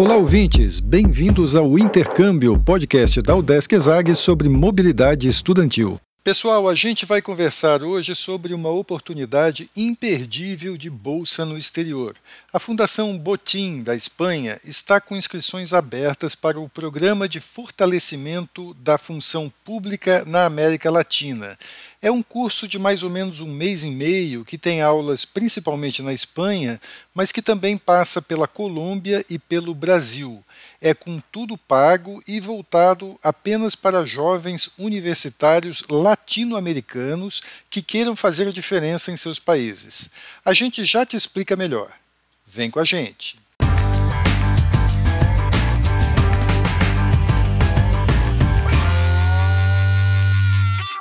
Olá, ouvintes! Bem-vindos ao Intercâmbio, podcast da Udesc Exag sobre mobilidade estudantil. Pessoal, a gente vai conversar hoje sobre uma oportunidade imperdível de bolsa no exterior. A Fundação Botim, da Espanha, está com inscrições abertas para o Programa de Fortalecimento da Função Pública na América Latina. É um curso de mais ou menos um mês e meio que tem aulas principalmente na Espanha, mas que também passa pela Colômbia e pelo Brasil é com tudo pago e voltado apenas para jovens universitários latino-americanos que queiram fazer a diferença em seus países. A gente já te explica melhor. Vem com a gente!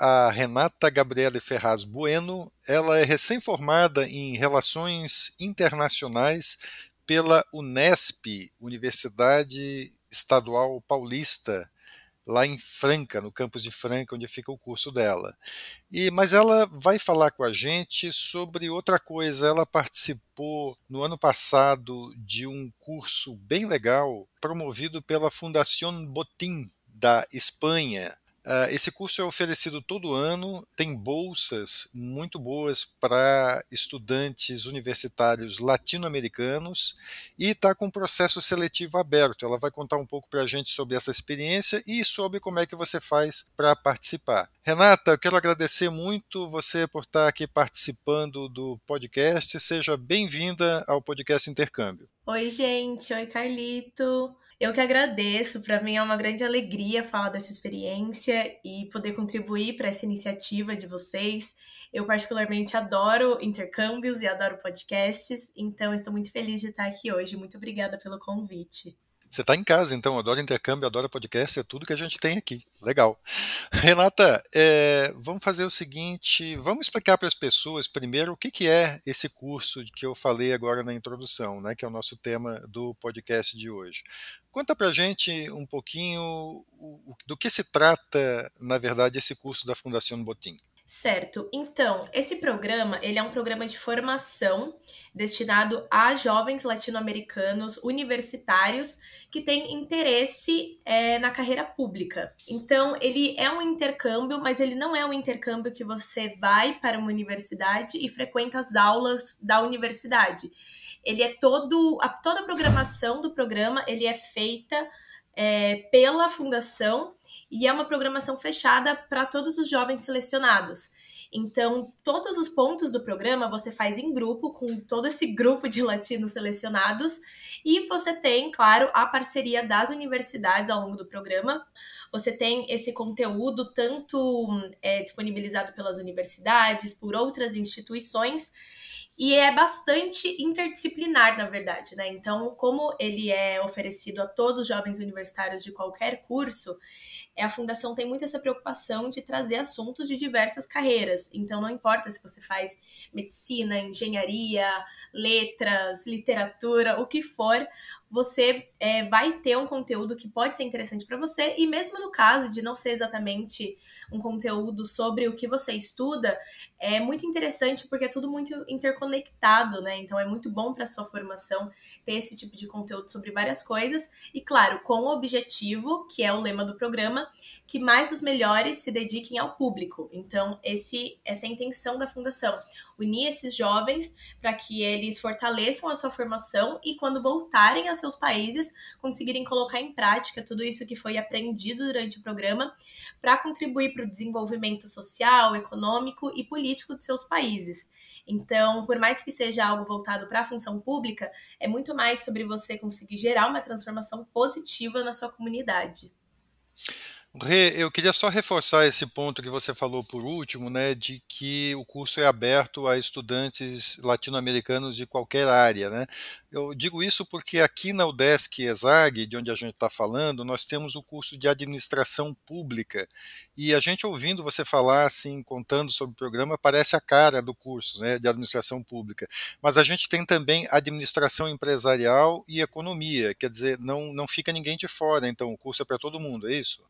a Renata Gabriele Ferraz Bueno, ela é recém-formada em Relações Internacionais pela Unesp, Universidade Estadual Paulista, lá em Franca, no campus de Franca, onde fica o curso dela. E mas ela vai falar com a gente sobre outra coisa. Ela participou no ano passado de um curso bem legal promovido pela Fundación Botín da Espanha esse curso é oferecido todo ano, tem bolsas muito boas para estudantes universitários latino-americanos e está com processo seletivo aberto. Ela vai contar um pouco para a gente sobre essa experiência e sobre como é que você faz para participar. Renata, eu quero agradecer muito você por estar aqui participando do podcast. Seja bem-vinda ao podcast Intercâmbio. Oi, gente. Oi, Carlito. Eu que agradeço, para mim é uma grande alegria falar dessa experiência e poder contribuir para essa iniciativa de vocês. Eu particularmente adoro intercâmbios e adoro podcasts, então estou muito feliz de estar aqui hoje. Muito obrigada pelo convite. Você está em casa, então, adora intercâmbio, adora podcast, é tudo que a gente tem aqui. Legal. Renata, é, vamos fazer o seguinte: vamos explicar para as pessoas primeiro o que, que é esse curso que eu falei agora na introdução, né, que é o nosso tema do podcast de hoje. Conta para a gente um pouquinho do que se trata, na verdade, esse curso da Fundação Botim. Certo. Então, esse programa, ele é um programa de formação destinado a jovens latino-americanos universitários que têm interesse é, na carreira pública. Então, ele é um intercâmbio, mas ele não é um intercâmbio que você vai para uma universidade e frequenta as aulas da universidade. Ele é todo a, toda a programação do programa ele é feita é, pela fundação e é uma programação fechada para todos os jovens selecionados. Então, todos os pontos do programa você faz em grupo, com todo esse grupo de latinos selecionados, e você tem, claro, a parceria das universidades ao longo do programa. Você tem esse conteúdo tanto é, disponibilizado pelas universidades, por outras instituições, e é bastante interdisciplinar, na verdade, né? Então, como ele é oferecido a todos os jovens universitários de qualquer curso, a fundação tem muito essa preocupação de trazer assuntos de diversas carreiras. Então, não importa se você faz medicina, engenharia, letras, literatura, o que for, você é, vai ter um conteúdo que pode ser interessante para você, e mesmo no caso de não ser exatamente um conteúdo sobre o que você estuda, é muito interessante porque é tudo muito interconectado, né? Então é muito bom para sua formação ter esse tipo de conteúdo sobre várias coisas, e claro, com o objetivo, que é o lema do programa, que mais os melhores se dediquem ao público. Então, esse, essa é a intenção da fundação, unir esses jovens para que eles fortaleçam a sua formação e quando voltarem a seus países, conseguirem colocar em prática tudo isso que foi aprendido durante o programa para contribuir para o desenvolvimento social, econômico e político de seus países. Então, por mais que seja algo voltado para a função pública, é muito mais sobre você conseguir gerar uma transformação positiva na sua comunidade. Rê, eu queria só reforçar esse ponto que você falou por último, né, de que o curso é aberto a estudantes latino-americanos de qualquer área, né? Eu digo isso porque aqui na UDESC ESAG, de onde a gente está falando, nós temos o curso de administração pública. E a gente ouvindo você falar, assim, contando sobre o programa, parece a cara do curso né, de administração pública. Mas a gente tem também administração empresarial e economia, quer dizer, não, não fica ninguém de fora, então o curso é para todo mundo, é isso?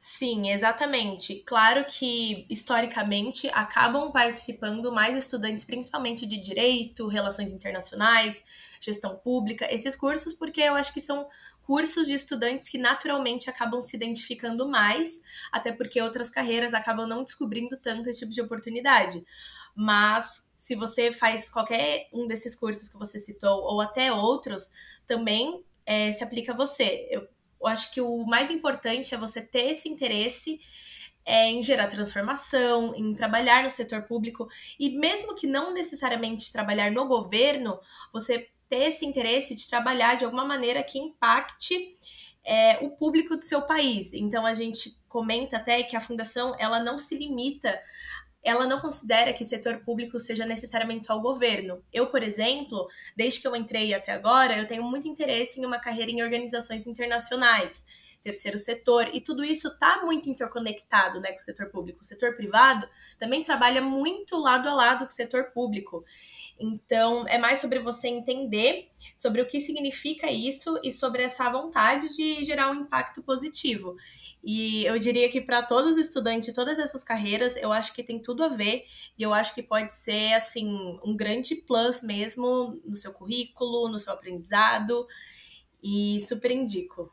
Sim, exatamente. Claro que, historicamente, acabam participando mais estudantes, principalmente de direito, relações internacionais, gestão pública, esses cursos, porque eu acho que são cursos de estudantes que naturalmente acabam se identificando mais, até porque outras carreiras acabam não descobrindo tanto esse tipo de oportunidade. Mas se você faz qualquer um desses cursos que você citou, ou até outros, também é, se aplica a você. Eu eu acho que o mais importante é você ter esse interesse é, em gerar transformação, em trabalhar no setor público e mesmo que não necessariamente trabalhar no governo, você ter esse interesse de trabalhar de alguma maneira que impacte é, o público do seu país. Então a gente comenta até que a fundação ela não se limita ela não considera que setor público seja necessariamente só o governo. Eu, por exemplo, desde que eu entrei até agora, eu tenho muito interesse em uma carreira em organizações internacionais, terceiro setor, e tudo isso está muito interconectado né, com o setor público. O setor privado também trabalha muito lado a lado com o setor público. Então, é mais sobre você entender sobre o que significa isso e sobre essa vontade de gerar um impacto positivo. E eu diria que para todos os estudantes de todas essas carreiras, eu acho que tem tudo a ver e eu acho que pode ser assim um grande plus mesmo no seu currículo, no seu aprendizado e super indico.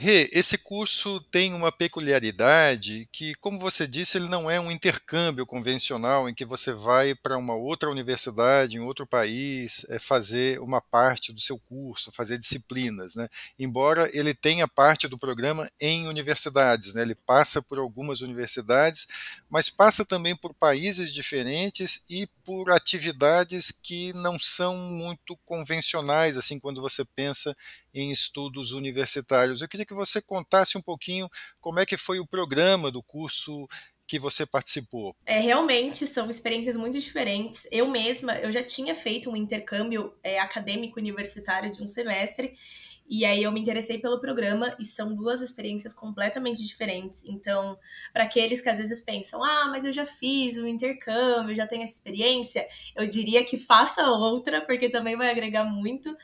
Rê, esse curso tem uma peculiaridade que, como você disse, ele não é um intercâmbio convencional em que você vai para uma outra universidade, em outro país, é, fazer uma parte do seu curso, fazer disciplinas. Né? Embora ele tenha parte do programa em universidades, né? ele passa por algumas universidades, mas passa também por países diferentes e por atividades que não são muito convencionais, assim, quando você pensa em estudos universitários. Eu queria que você contasse um pouquinho como é que foi o programa do curso que você participou. É, realmente são experiências muito diferentes. Eu mesma, eu já tinha feito um intercâmbio é, acadêmico universitário de um semestre e aí eu me interessei pelo programa e são duas experiências completamente diferentes. Então, para aqueles que às vezes pensam, ah, mas eu já fiz um intercâmbio, já tenho essa experiência, eu diria que faça outra, porque também vai agregar muito.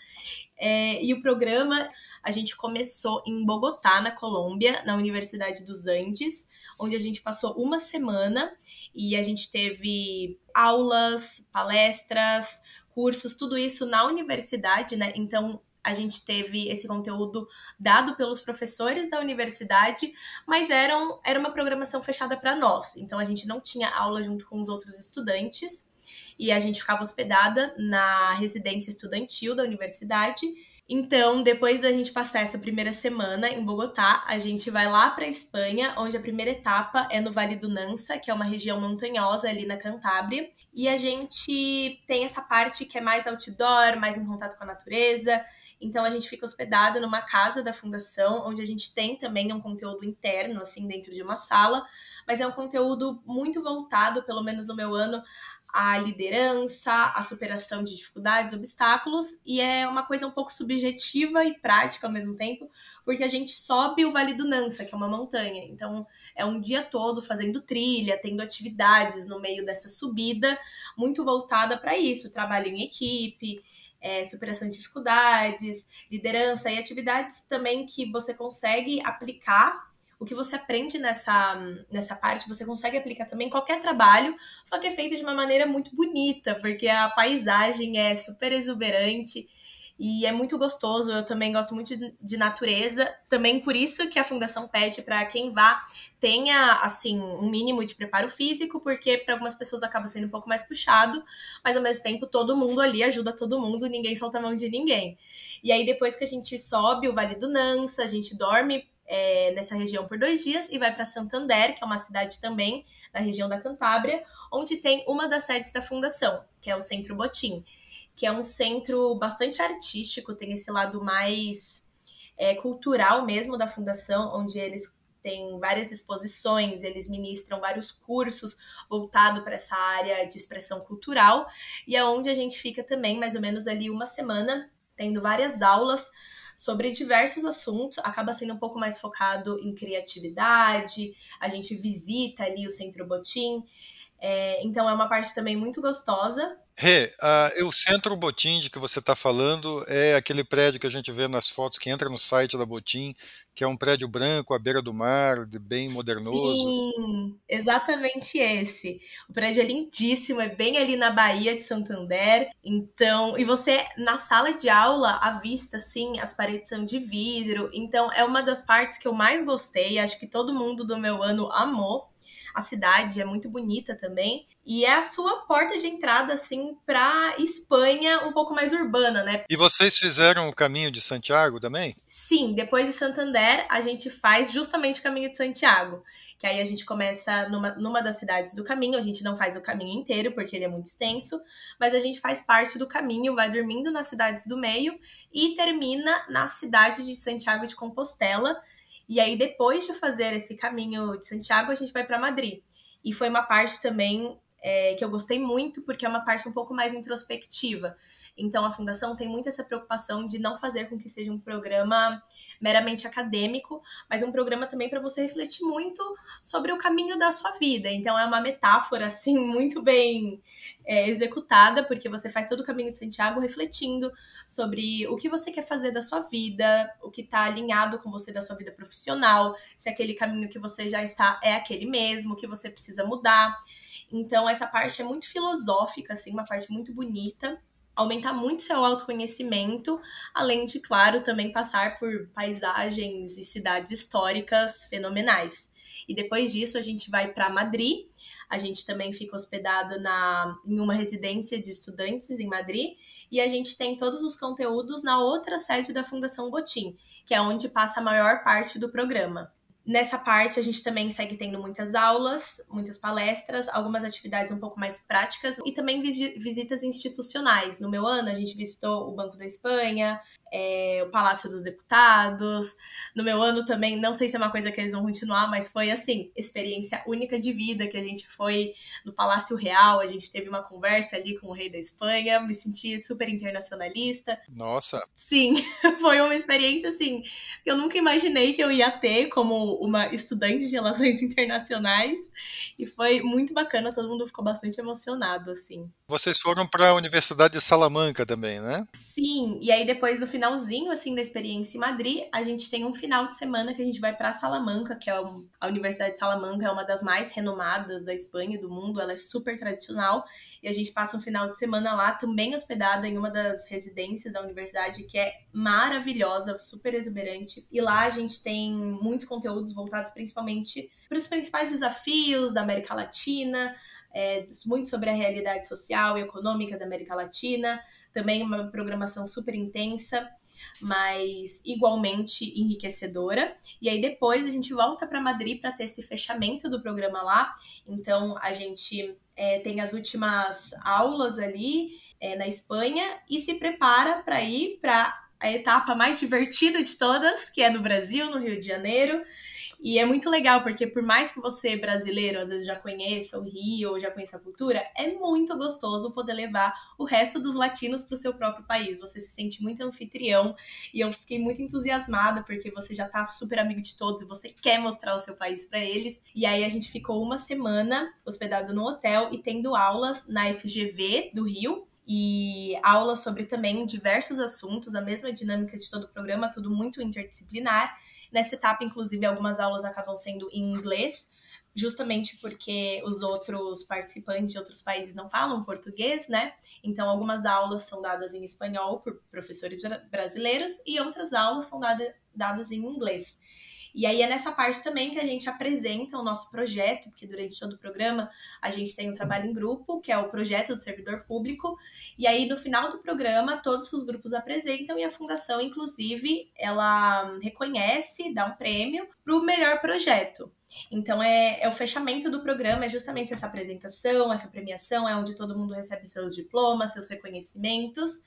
É, e o programa a gente começou em Bogotá, na Colômbia, na Universidade dos Andes, onde a gente passou uma semana e a gente teve aulas, palestras, cursos, tudo isso na universidade, né? Então a gente teve esse conteúdo dado pelos professores da universidade, mas eram, era uma programação fechada para nós. Então a gente não tinha aula junto com os outros estudantes e a gente ficava hospedada na residência estudantil da universidade. Então, depois da gente passar essa primeira semana em Bogotá, a gente vai lá para a Espanha, onde a primeira etapa é no Vale do Nansa, que é uma região montanhosa ali na Cantábria, e a gente tem essa parte que é mais outdoor, mais em contato com a natureza. Então a gente fica hospedada numa casa da fundação, onde a gente tem também um conteúdo interno, assim, dentro de uma sala, mas é um conteúdo muito voltado, pelo menos no meu ano, à liderança, à superação de dificuldades, obstáculos, e é uma coisa um pouco subjetiva e prática ao mesmo tempo, porque a gente sobe o Vale do Nansa, que é uma montanha. Então, é um dia todo fazendo trilha, tendo atividades no meio dessa subida, muito voltada para isso, trabalho em equipe, é, superação de dificuldades, liderança e atividades também que você consegue aplicar. O que você aprende nessa, nessa parte, você consegue aplicar também qualquer trabalho, só que é feito de uma maneira muito bonita, porque a paisagem é super exuberante e é muito gostoso. Eu também gosto muito de, de natureza. Também por isso que a fundação pede para quem vá tenha assim um mínimo de preparo físico, porque para algumas pessoas acaba sendo um pouco mais puxado, mas ao mesmo tempo todo mundo ali ajuda todo mundo, ninguém solta a mão de ninguém. E aí depois que a gente sobe o Vale do Nansa, a gente dorme é, nessa região por dois dias e vai para Santander, que é uma cidade também na região da Cantábria, onde tem uma das sedes da fundação, que é o Centro Botim que é um centro bastante artístico, tem esse lado mais é, cultural mesmo da fundação, onde eles tem várias exposições, eles ministram vários cursos voltados para essa área de expressão cultural, e é onde a gente fica também mais ou menos ali uma semana, tendo várias aulas sobre diversos assuntos, acaba sendo um pouco mais focado em criatividade, a gente visita ali o Centro Botim, é, então é uma parte também muito gostosa. Rê, uh, o Centro Botim de que você está falando é aquele prédio que a gente vê nas fotos que entra no site da Botim, que é um prédio branco à beira do mar, bem modernoso. Sim, exatamente esse. O prédio é lindíssimo, é bem ali na Bahia de Santander. Então, e você na sala de aula, à vista, assim, as paredes são de vidro. Então, é uma das partes que eu mais gostei. Acho que todo mundo do meu ano amou a cidade é muito bonita também. E é a sua porta de entrada, assim, para Espanha um pouco mais urbana, né? E vocês fizeram o caminho de Santiago também? Sim, depois de Santander, a gente faz justamente o caminho de Santiago. Que aí a gente começa numa, numa das cidades do caminho, a gente não faz o caminho inteiro, porque ele é muito extenso, mas a gente faz parte do caminho, vai dormindo nas cidades do meio e termina na cidade de Santiago de Compostela, e aí, depois de fazer esse caminho de Santiago, a gente vai para Madrid. E foi uma parte também é, que eu gostei muito, porque é uma parte um pouco mais introspectiva. Então, a Fundação tem muito essa preocupação de não fazer com que seja um programa meramente acadêmico, mas um programa também para você refletir muito sobre o caminho da sua vida. Então, é uma metáfora, assim, muito bem é, executada, porque você faz todo o caminho de Santiago refletindo sobre o que você quer fazer da sua vida, o que está alinhado com você da sua vida profissional, se aquele caminho que você já está é aquele mesmo, que você precisa mudar. Então, essa parte é muito filosófica, assim, uma parte muito bonita aumentar muito seu autoconhecimento, além de, claro, também passar por paisagens e cidades históricas fenomenais. E depois disso a gente vai para Madrid. A gente também fica hospedado na, em uma residência de estudantes em Madrid e a gente tem todos os conteúdos na outra sede da Fundação Botim, que é onde passa a maior parte do programa. Nessa parte, a gente também segue tendo muitas aulas, muitas palestras, algumas atividades um pouco mais práticas e também visitas institucionais. No meu ano, a gente visitou o Banco da Espanha, é, o Palácio dos Deputados. No meu ano também, não sei se é uma coisa que eles vão continuar, mas foi assim, experiência única de vida, que a gente foi no Palácio Real, a gente teve uma conversa ali com o rei da Espanha, me senti super internacionalista. Nossa! Sim, foi uma experiência assim, que eu nunca imaginei que eu ia ter como uma estudante de relações internacionais, e foi muito bacana, todo mundo ficou bastante emocionado, assim. Vocês foram para a Universidade de Salamanca também, né? Sim, e aí depois do finalzinho assim da experiência em Madrid, a gente tem um final de semana que a gente vai para Salamanca, que é a Universidade de Salamanca é uma das mais renomadas da Espanha e do mundo, ela é super tradicional, e a gente passa um final de semana lá também hospedada em uma das residências da universidade que é maravilhosa, super exuberante. E lá a gente tem muitos conteúdos voltados principalmente para os principais desafios da América Latina, é, muito sobre a realidade social e econômica da América Latina, também uma programação super intensa, mas igualmente enriquecedora. E aí depois a gente volta para Madrid para ter esse fechamento do programa lá. Então a gente é, tem as últimas aulas ali é, na Espanha e se prepara para ir para a etapa mais divertida de todas, que é no Brasil, no Rio de Janeiro. E é muito legal, porque por mais que você, brasileiro, às vezes já conheça o Rio ou já conheça a cultura, é muito gostoso poder levar o resto dos latinos para o seu próprio país. Você se sente muito anfitrião e eu fiquei muito entusiasmada, porque você já tá super amigo de todos e você quer mostrar o seu país para eles. E aí a gente ficou uma semana hospedado no hotel e tendo aulas na FGV do Rio, e aulas sobre também diversos assuntos, a mesma dinâmica de todo o programa, tudo muito interdisciplinar. Nessa etapa, inclusive, algumas aulas acabam sendo em inglês, justamente porque os outros participantes de outros países não falam português, né? Então, algumas aulas são dadas em espanhol por professores brasileiros e outras aulas são dada, dadas em inglês. E aí é nessa parte também que a gente apresenta o nosso projeto, porque durante todo o programa a gente tem um trabalho em grupo, que é o projeto do servidor público. E aí no final do programa todos os grupos apresentam e a fundação, inclusive, ela reconhece, dá um prêmio para o melhor projeto. Então é, é, o fechamento do programa, é justamente essa apresentação, essa premiação, é onde todo mundo recebe seus diplomas, seus reconhecimentos.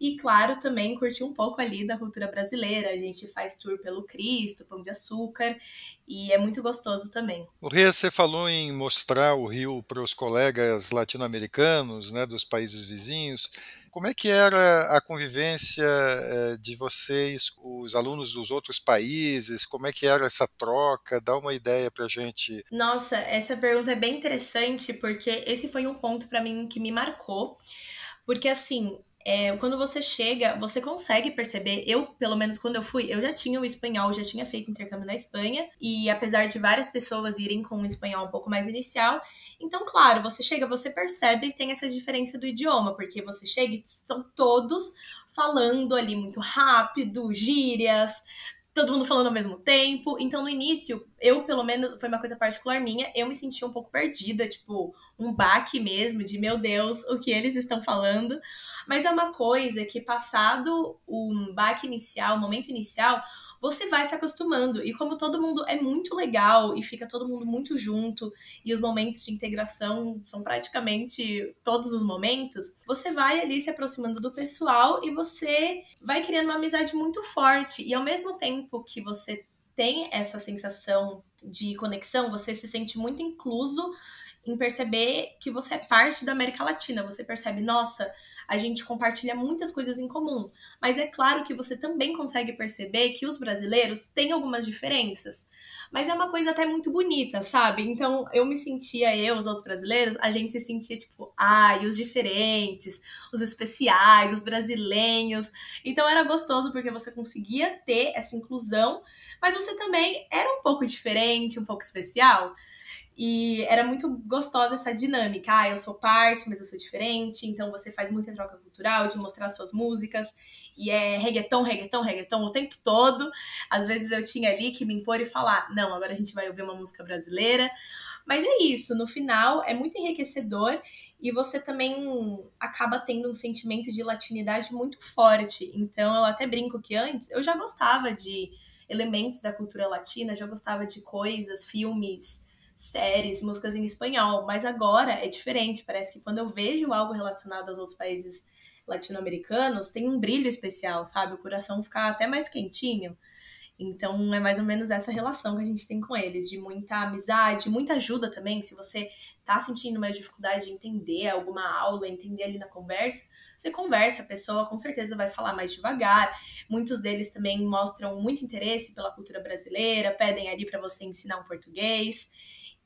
E, claro, também curtir um pouco ali da cultura brasileira. A gente faz tour pelo Cristo, Pão de Açúcar, e é muito gostoso também. O Ria, você falou em mostrar o Rio para os colegas latino-americanos, né, dos países vizinhos. Como é que era a convivência eh, de vocês, os alunos dos outros países? Como é que era essa troca? Dá uma ideia para gente. Nossa, essa pergunta é bem interessante porque esse foi um ponto para mim que me marcou. Porque assim, é, quando você chega, você consegue perceber. Eu, pelo menos quando eu fui, eu já tinha o espanhol, já tinha feito intercâmbio na Espanha, e apesar de várias pessoas irem com o espanhol um pouco mais inicial, então, claro, você chega, você percebe que tem essa diferença do idioma, porque você chega e são todos falando ali muito rápido, gírias, todo mundo falando ao mesmo tempo. Então, no início, eu, pelo menos, foi uma coisa particular minha, eu me senti um pouco perdida, tipo, um baque mesmo, de meu Deus, o que eles estão falando. Mas é uma coisa que, passado o baque inicial, o momento inicial, você vai se acostumando. E como todo mundo é muito legal e fica todo mundo muito junto, e os momentos de integração são praticamente todos os momentos, você vai ali se aproximando do pessoal e você vai criando uma amizade muito forte. E ao mesmo tempo que você tem essa sensação de conexão, você se sente muito incluso em perceber que você é parte da América Latina. Você percebe, nossa, a gente compartilha muitas coisas em comum. Mas é claro que você também consegue perceber que os brasileiros têm algumas diferenças. Mas é uma coisa até muito bonita, sabe? Então eu me sentia, eu, os outros brasileiros, a gente se sentia tipo, ai, os diferentes, os especiais, os brasileiros. Então era gostoso porque você conseguia ter essa inclusão, mas você também era um pouco diferente, um pouco especial. E era muito gostosa essa dinâmica. Ah, eu sou parte, mas eu sou diferente. Então você faz muita troca cultural de mostrar suas músicas. E é reggaeton, reggaeton, reggaeton o tempo todo. Às vezes eu tinha ali que me impor e falar: não, agora a gente vai ouvir uma música brasileira. Mas é isso, no final é muito enriquecedor e você também acaba tendo um sentimento de latinidade muito forte. Então eu até brinco que antes eu já gostava de elementos da cultura latina, já gostava de coisas, filmes séries, músicas em espanhol, mas agora é diferente. Parece que quando eu vejo algo relacionado aos outros países latino-americanos, tem um brilho especial, sabe? O coração fica até mais quentinho. Então é mais ou menos essa relação que a gente tem com eles, de muita amizade, muita ajuda também. Se você tá sentindo uma dificuldade de entender alguma aula, entender ali na conversa, você conversa, a pessoa com certeza vai falar mais devagar. Muitos deles também mostram muito interesse pela cultura brasileira, pedem ali para você ensinar um português.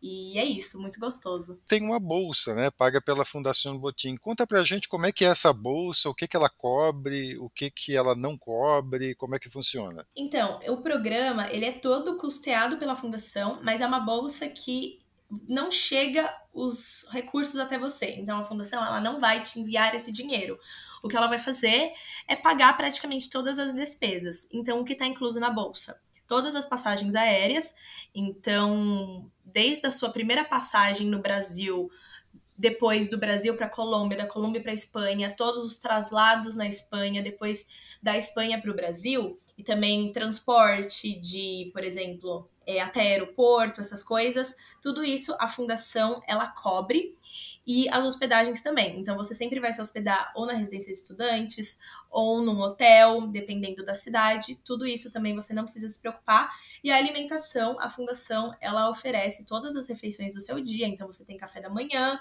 E é isso, muito gostoso. Tem uma bolsa, né, paga pela Fundação Botim. Conta pra gente como é que é essa bolsa, o que que ela cobre, o que que ela não cobre, como é que funciona. Então, o programa, ele é todo custeado pela fundação, mas é uma bolsa que não chega os recursos até você. Então a fundação ela não vai te enviar esse dinheiro. O que ela vai fazer é pagar praticamente todas as despesas. Então o que está incluso na bolsa? Todas as passagens aéreas. Então, desde a sua primeira passagem no Brasil, depois do Brasil para a Colômbia, da Colômbia para a Espanha, todos os traslados na Espanha, depois da Espanha para o Brasil, e também transporte de, por exemplo, é, até aeroporto, essas coisas, tudo isso a fundação ela cobre e as hospedagens também. Então você sempre vai se hospedar ou na residência de estudantes ou num hotel, dependendo da cidade. Tudo isso também você não precisa se preocupar. E a alimentação, a fundação, ela oferece todas as refeições do seu dia. Então você tem café da manhã,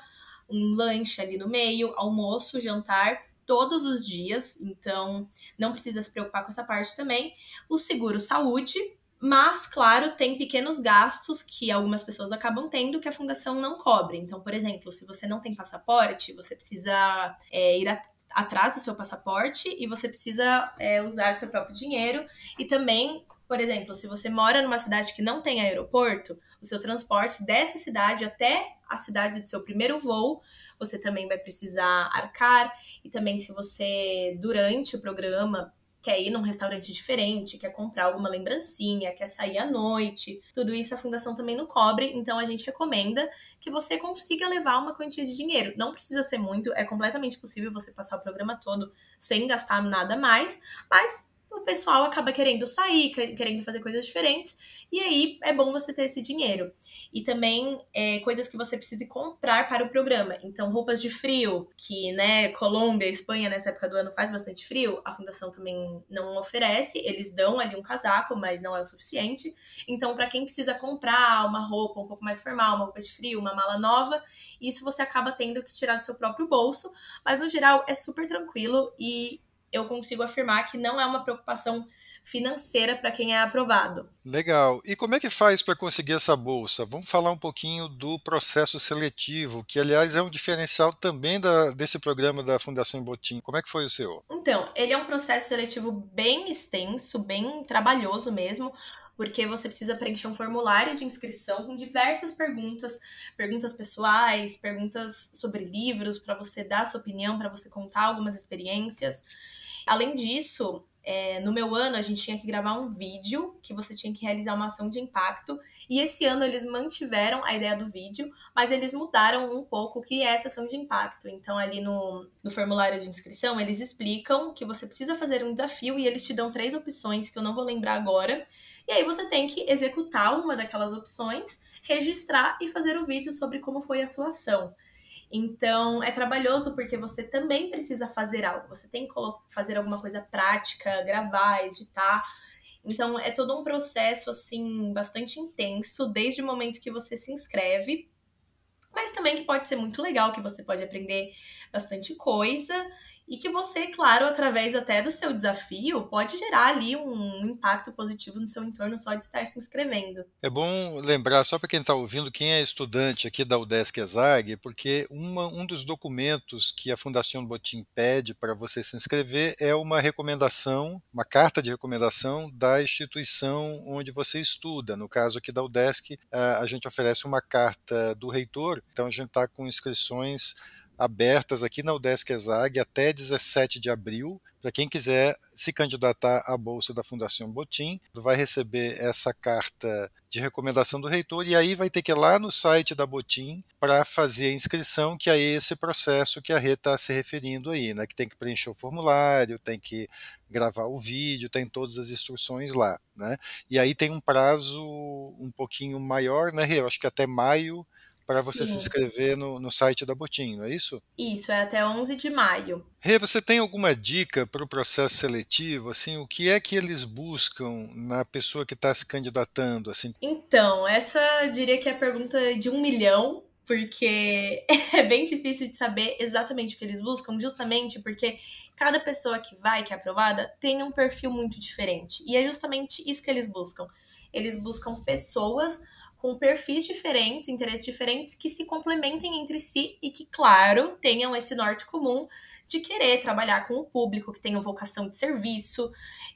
um lanche ali no meio, almoço, jantar todos os dias, então não precisa se preocupar com essa parte também. O seguro saúde, mas, claro, tem pequenos gastos que algumas pessoas acabam tendo que a fundação não cobre. Então, por exemplo, se você não tem passaporte, você precisa é, ir atrás do seu passaporte e você precisa é, usar seu próprio dinheiro. E também, por exemplo, se você mora numa cidade que não tem aeroporto, o seu transporte dessa cidade até a cidade de seu primeiro voo, você também vai precisar arcar. E também, se você, durante o programa, quer ir num restaurante diferente, quer comprar alguma lembrancinha, quer sair à noite. Tudo isso a fundação também não cobre, então a gente recomenda que você consiga levar uma quantia de dinheiro. Não precisa ser muito, é completamente possível você passar o programa todo sem gastar nada mais, mas o pessoal acaba querendo sair, querendo fazer coisas diferentes, e aí é bom você ter esse dinheiro. E também é, coisas que você precise comprar para o programa. Então, roupas de frio, que, né, Colômbia, Espanha, nessa época do ano faz bastante frio, a fundação também não oferece. Eles dão ali um casaco, mas não é o suficiente. Então, para quem precisa comprar uma roupa um pouco mais formal, uma roupa de frio, uma mala nova, isso você acaba tendo que tirar do seu próprio bolso. Mas, no geral, é super tranquilo e eu consigo afirmar que não é uma preocupação financeira para quem é aprovado. Legal. E como é que faz para conseguir essa bolsa? Vamos falar um pouquinho do processo seletivo, que aliás é um diferencial também da, desse programa da Fundação Botim. Como é que foi o seu? Então, ele é um processo seletivo bem extenso, bem trabalhoso mesmo, porque você precisa preencher um formulário de inscrição com diversas perguntas, perguntas pessoais, perguntas sobre livros, para você dar sua opinião, para você contar algumas experiências. Além disso, é, no meu ano a gente tinha que gravar um vídeo que você tinha que realizar uma ação de impacto. E esse ano eles mantiveram a ideia do vídeo, mas eles mudaram um pouco o que é essa ação de impacto. Então, ali no, no formulário de inscrição, eles explicam que você precisa fazer um desafio e eles te dão três opções que eu não vou lembrar agora. E aí você tem que executar uma daquelas opções, registrar e fazer o vídeo sobre como foi a sua ação. Então, é trabalhoso porque você também precisa fazer algo. Você tem que fazer alguma coisa prática, gravar, editar. Então, é todo um processo, assim, bastante intenso, desde o momento que você se inscreve. Mas também que pode ser muito legal, que você pode aprender bastante coisa e que você, claro, através até do seu desafio, pode gerar ali um impacto positivo no seu entorno só de estar se inscrevendo. É bom lembrar, só para quem está ouvindo, quem é estudante aqui da UDESC ESAG, porque uma, um dos documentos que a Fundação Botim pede para você se inscrever é uma recomendação, uma carta de recomendação da instituição onde você estuda. No caso aqui da UDESC, a gente oferece uma carta do reitor, então a gente está com inscrições abertas aqui na UDESC ESAG até 17 de abril. Para quem quiser se candidatar à bolsa da Fundação Botim, vai receber essa carta de recomendação do reitor e aí vai ter que ir lá no site da Botim para fazer a inscrição, que é esse processo que a Rê está se referindo aí, né? Que tem que preencher o formulário, tem que gravar o vídeo, tem todas as instruções lá, né? E aí tem um prazo um pouquinho maior, né, Rê? Eu acho que até maio para você Sim. se inscrever no, no site da Botim, não é isso? Isso, é até 11 de maio. Rê, você tem alguma dica para o processo seletivo? Assim, o que é que eles buscam na pessoa que está se candidatando? Assim? Então, essa eu diria que é a pergunta de um milhão, porque é bem difícil de saber exatamente o que eles buscam, justamente porque cada pessoa que vai, que é aprovada, tem um perfil muito diferente. E é justamente isso que eles buscam. Eles buscam pessoas com perfis diferentes, interesses diferentes, que se complementem entre si e que, claro, tenham esse norte comum de querer trabalhar com o público, que tenham vocação de serviço,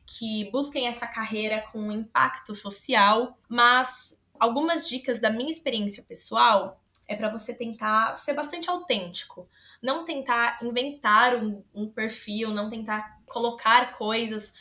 que busquem essa carreira com impacto social. Mas algumas dicas da minha experiência pessoal é para você tentar ser bastante autêntico. Não tentar inventar um, um perfil, não tentar colocar coisas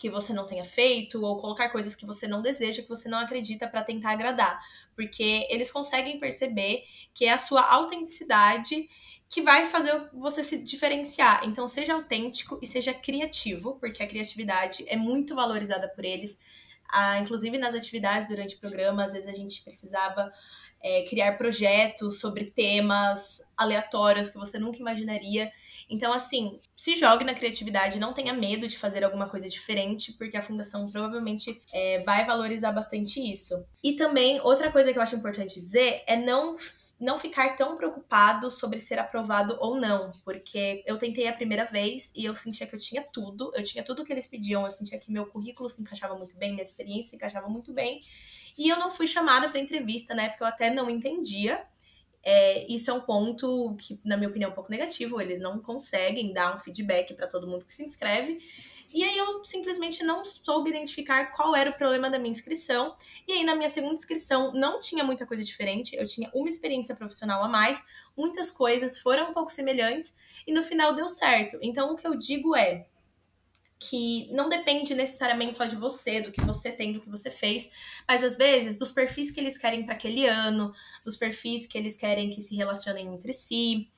que você não tenha feito ou colocar coisas que você não deseja, que você não acredita para tentar agradar, porque eles conseguem perceber que é a sua autenticidade que vai fazer você se diferenciar. Então, seja autêntico e seja criativo, porque a criatividade é muito valorizada por eles. Ah, inclusive nas atividades durante o programa, às vezes a gente precisava é, criar projetos sobre temas aleatórios que você nunca imaginaria. Então, assim, se jogue na criatividade, não tenha medo de fazer alguma coisa diferente, porque a fundação provavelmente é, vai valorizar bastante isso. E também, outra coisa que eu acho importante dizer é não não ficar tão preocupado sobre ser aprovado ou não, porque eu tentei a primeira vez e eu sentia que eu tinha tudo, eu tinha tudo que eles pediam, eu sentia que meu currículo se encaixava muito bem, minha experiência se encaixava muito bem, e eu não fui chamada para entrevista, né, porque eu até não entendia. É, isso é um ponto que, na minha opinião, é um pouco negativo. Eles não conseguem dar um feedback para todo mundo que se inscreve. E aí eu simplesmente não soube identificar qual era o problema da minha inscrição. E aí na minha segunda inscrição não tinha muita coisa diferente, eu tinha uma experiência profissional a mais, muitas coisas foram um pouco semelhantes e no final deu certo. Então o que eu digo é que não depende necessariamente só de você, do que você tem, do que você fez, mas às vezes dos perfis que eles querem para aquele ano, dos perfis que eles querem que se relacionem entre si.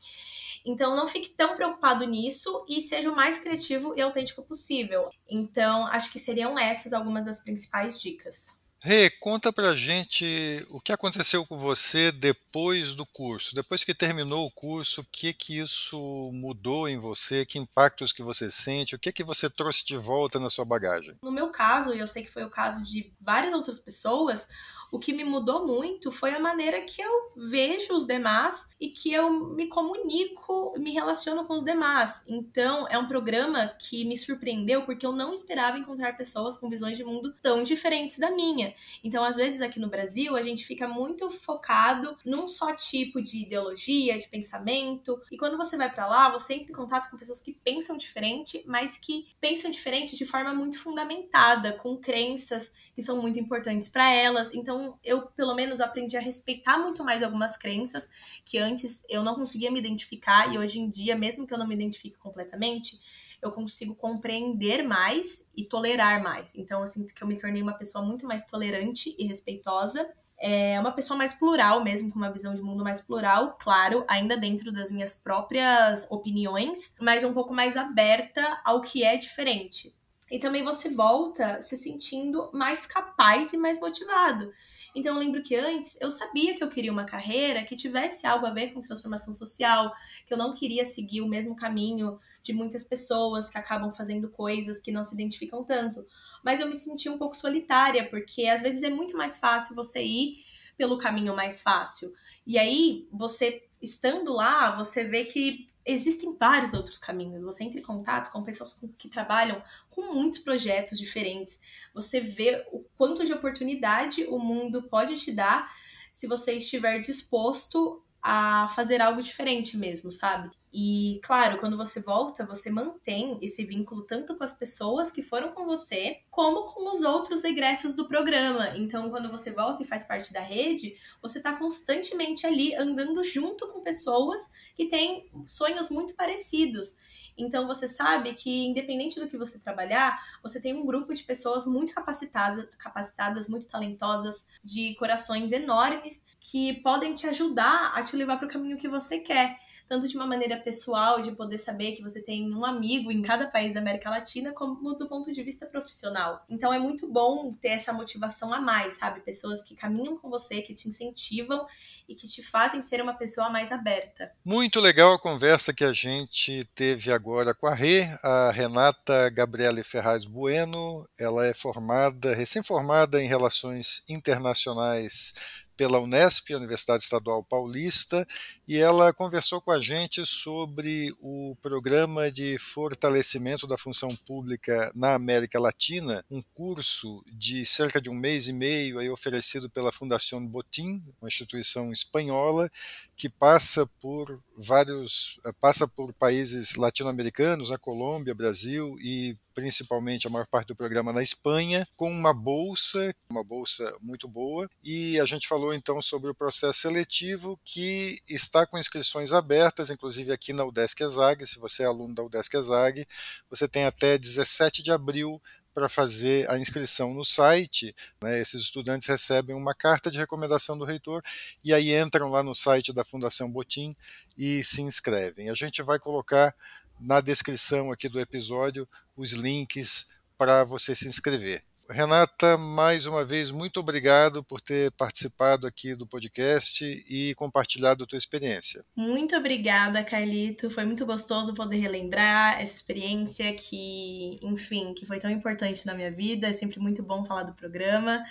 Então, não fique tão preocupado nisso e seja o mais criativo e autêntico possível. Então, acho que seriam essas algumas das principais dicas. Rê, conta pra gente o que aconteceu com você depois do curso. Depois que terminou o curso, o que que isso mudou em você? Que impactos que você sente? O que que você trouxe de volta na sua bagagem? No meu caso, e eu sei que foi o caso de várias outras pessoas, o que me mudou muito foi a maneira que eu vejo os demais e que eu me comunico, me relaciono com os demais. Então, é um programa que me surpreendeu porque eu não esperava encontrar pessoas com visões de mundo tão diferentes da minha. Então, às vezes aqui no Brasil, a gente fica muito focado num só tipo de ideologia, de pensamento, e quando você vai para lá, você entra em contato com pessoas que pensam diferente, mas que pensam diferente de forma muito fundamentada, com crenças que são muito importantes para elas. Então, eu pelo menos aprendi a respeitar muito mais algumas crenças que antes eu não conseguia me identificar e hoje em dia, mesmo que eu não me identifique completamente, eu consigo compreender mais e tolerar mais. Então, eu sinto que eu me tornei uma pessoa muito mais tolerante e respeitosa. É uma pessoa mais plural mesmo, com uma visão de mundo mais plural, claro, ainda dentro das minhas próprias opiniões, mas um pouco mais aberta ao que é diferente. E também você volta se sentindo mais capaz e mais motivado. Então eu lembro que antes eu sabia que eu queria uma carreira que tivesse algo a ver com transformação social, que eu não queria seguir o mesmo caminho de muitas pessoas que acabam fazendo coisas que não se identificam tanto. Mas eu me senti um pouco solitária, porque às vezes é muito mais fácil você ir pelo caminho mais fácil. E aí, você estando lá, você vê que existem vários outros caminhos. Você entra em contato com pessoas que trabalham com muitos projetos diferentes. Você vê o quanto de oportunidade o mundo pode te dar se você estiver disposto a fazer algo diferente mesmo, sabe? E claro, quando você volta, você mantém esse vínculo tanto com as pessoas que foram com você, como com os outros egressos do programa. Então, quando você volta e faz parte da rede, você está constantemente ali andando junto com pessoas que têm sonhos muito parecidos. Então você sabe que, independente do que você trabalhar, você tem um grupo de pessoas muito capacitadas, capacitadas, muito talentosas, de corações enormes, que podem te ajudar a te levar para o caminho que você quer tanto de uma maneira pessoal, de poder saber que você tem um amigo em cada país da América Latina, como do ponto de vista profissional. Então é muito bom ter essa motivação a mais, sabe? Pessoas que caminham com você, que te incentivam e que te fazem ser uma pessoa mais aberta. Muito legal a conversa que a gente teve agora com a Rê, a Renata Gabriele Ferraz Bueno. Ela é formada, recém-formada em Relações Internacionais pela Unesp, Universidade Estadual Paulista, e ela conversou com a gente sobre o programa de fortalecimento da função pública na América Latina, um curso de cerca de um mês e meio aí oferecido pela Fundação Botim, uma instituição espanhola que passa por vários passa por países latino-americanos, a Colômbia, Brasil e principalmente a maior parte do programa na Espanha, com uma bolsa, uma bolsa muito boa, e a gente falou então sobre o processo seletivo que está com inscrições abertas, inclusive aqui na UDESC ESAG, se você é aluno da UDESC ESAG, você tem até 17 de abril para fazer a inscrição no site, né, esses estudantes recebem uma carta de recomendação do reitor e aí entram lá no site da Fundação Botim e se inscrevem. A gente vai colocar na descrição aqui do episódio os links para você se inscrever. Renata, mais uma vez, muito obrigado por ter participado aqui do podcast e compartilhado a tua experiência. Muito obrigada, Carlito. Foi muito gostoso poder relembrar essa experiência que, enfim, que foi tão importante na minha vida. É sempre muito bom falar do programa.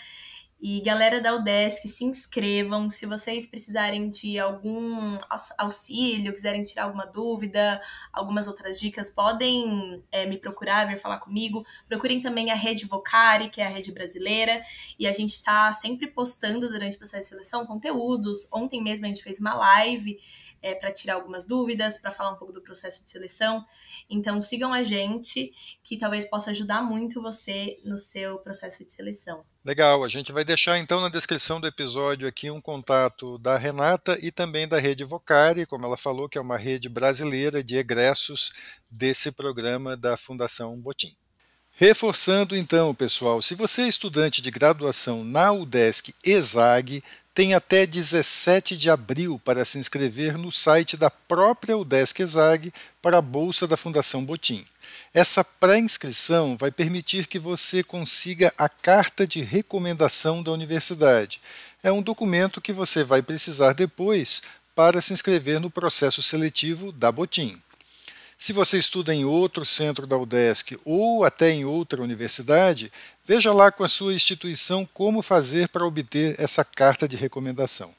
E galera da UDESC, se inscrevam. Se vocês precisarem de algum auxílio, quiserem tirar alguma dúvida, algumas outras dicas, podem é, me procurar, vir falar comigo. Procurem também a Rede Vocari, que é a rede brasileira. E a gente está sempre postando durante o processo de seleção conteúdos. Ontem mesmo a gente fez uma live é, para tirar algumas dúvidas, para falar um pouco do processo de seleção. Então sigam a gente, que talvez possa ajudar muito você no seu processo de seleção. Legal, a gente vai deixar então na descrição do episódio aqui um contato da Renata e também da rede Vocari, como ela falou, que é uma rede brasileira de egressos desse programa da Fundação Botim. Reforçando então, pessoal, se você é estudante de graduação na UDESC ESAG, tem até 17 de abril para se inscrever no site da própria UDESC ESAG para a Bolsa da Fundação Botim. Essa pré-inscrição vai permitir que você consiga a carta de recomendação da universidade. É um documento que você vai precisar depois para se inscrever no processo seletivo da Botim. Se você estuda em outro centro da UDESC ou até em outra universidade, veja lá com a sua instituição como fazer para obter essa carta de recomendação.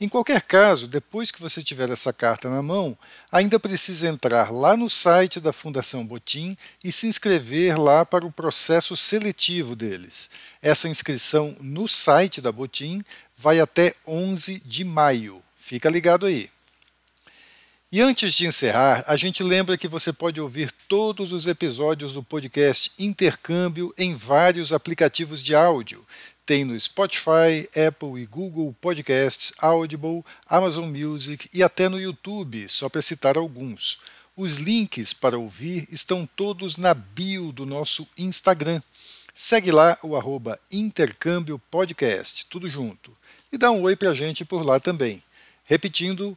Em qualquer caso, depois que você tiver essa carta na mão, ainda precisa entrar lá no site da Fundação Botim e se inscrever lá para o processo seletivo deles. Essa inscrição no site da Botim vai até 11 de maio. Fica ligado aí. E antes de encerrar, a gente lembra que você pode ouvir todos os episódios do podcast Intercâmbio em vários aplicativos de áudio. Tem no Spotify, Apple e Google Podcasts, Audible, Amazon Music e até no YouTube, só para citar alguns. Os links para ouvir estão todos na bio do nosso Instagram. Segue lá o arroba Intercâmbio Podcast, tudo junto. E dá um oi para a gente por lá também. Repetindo,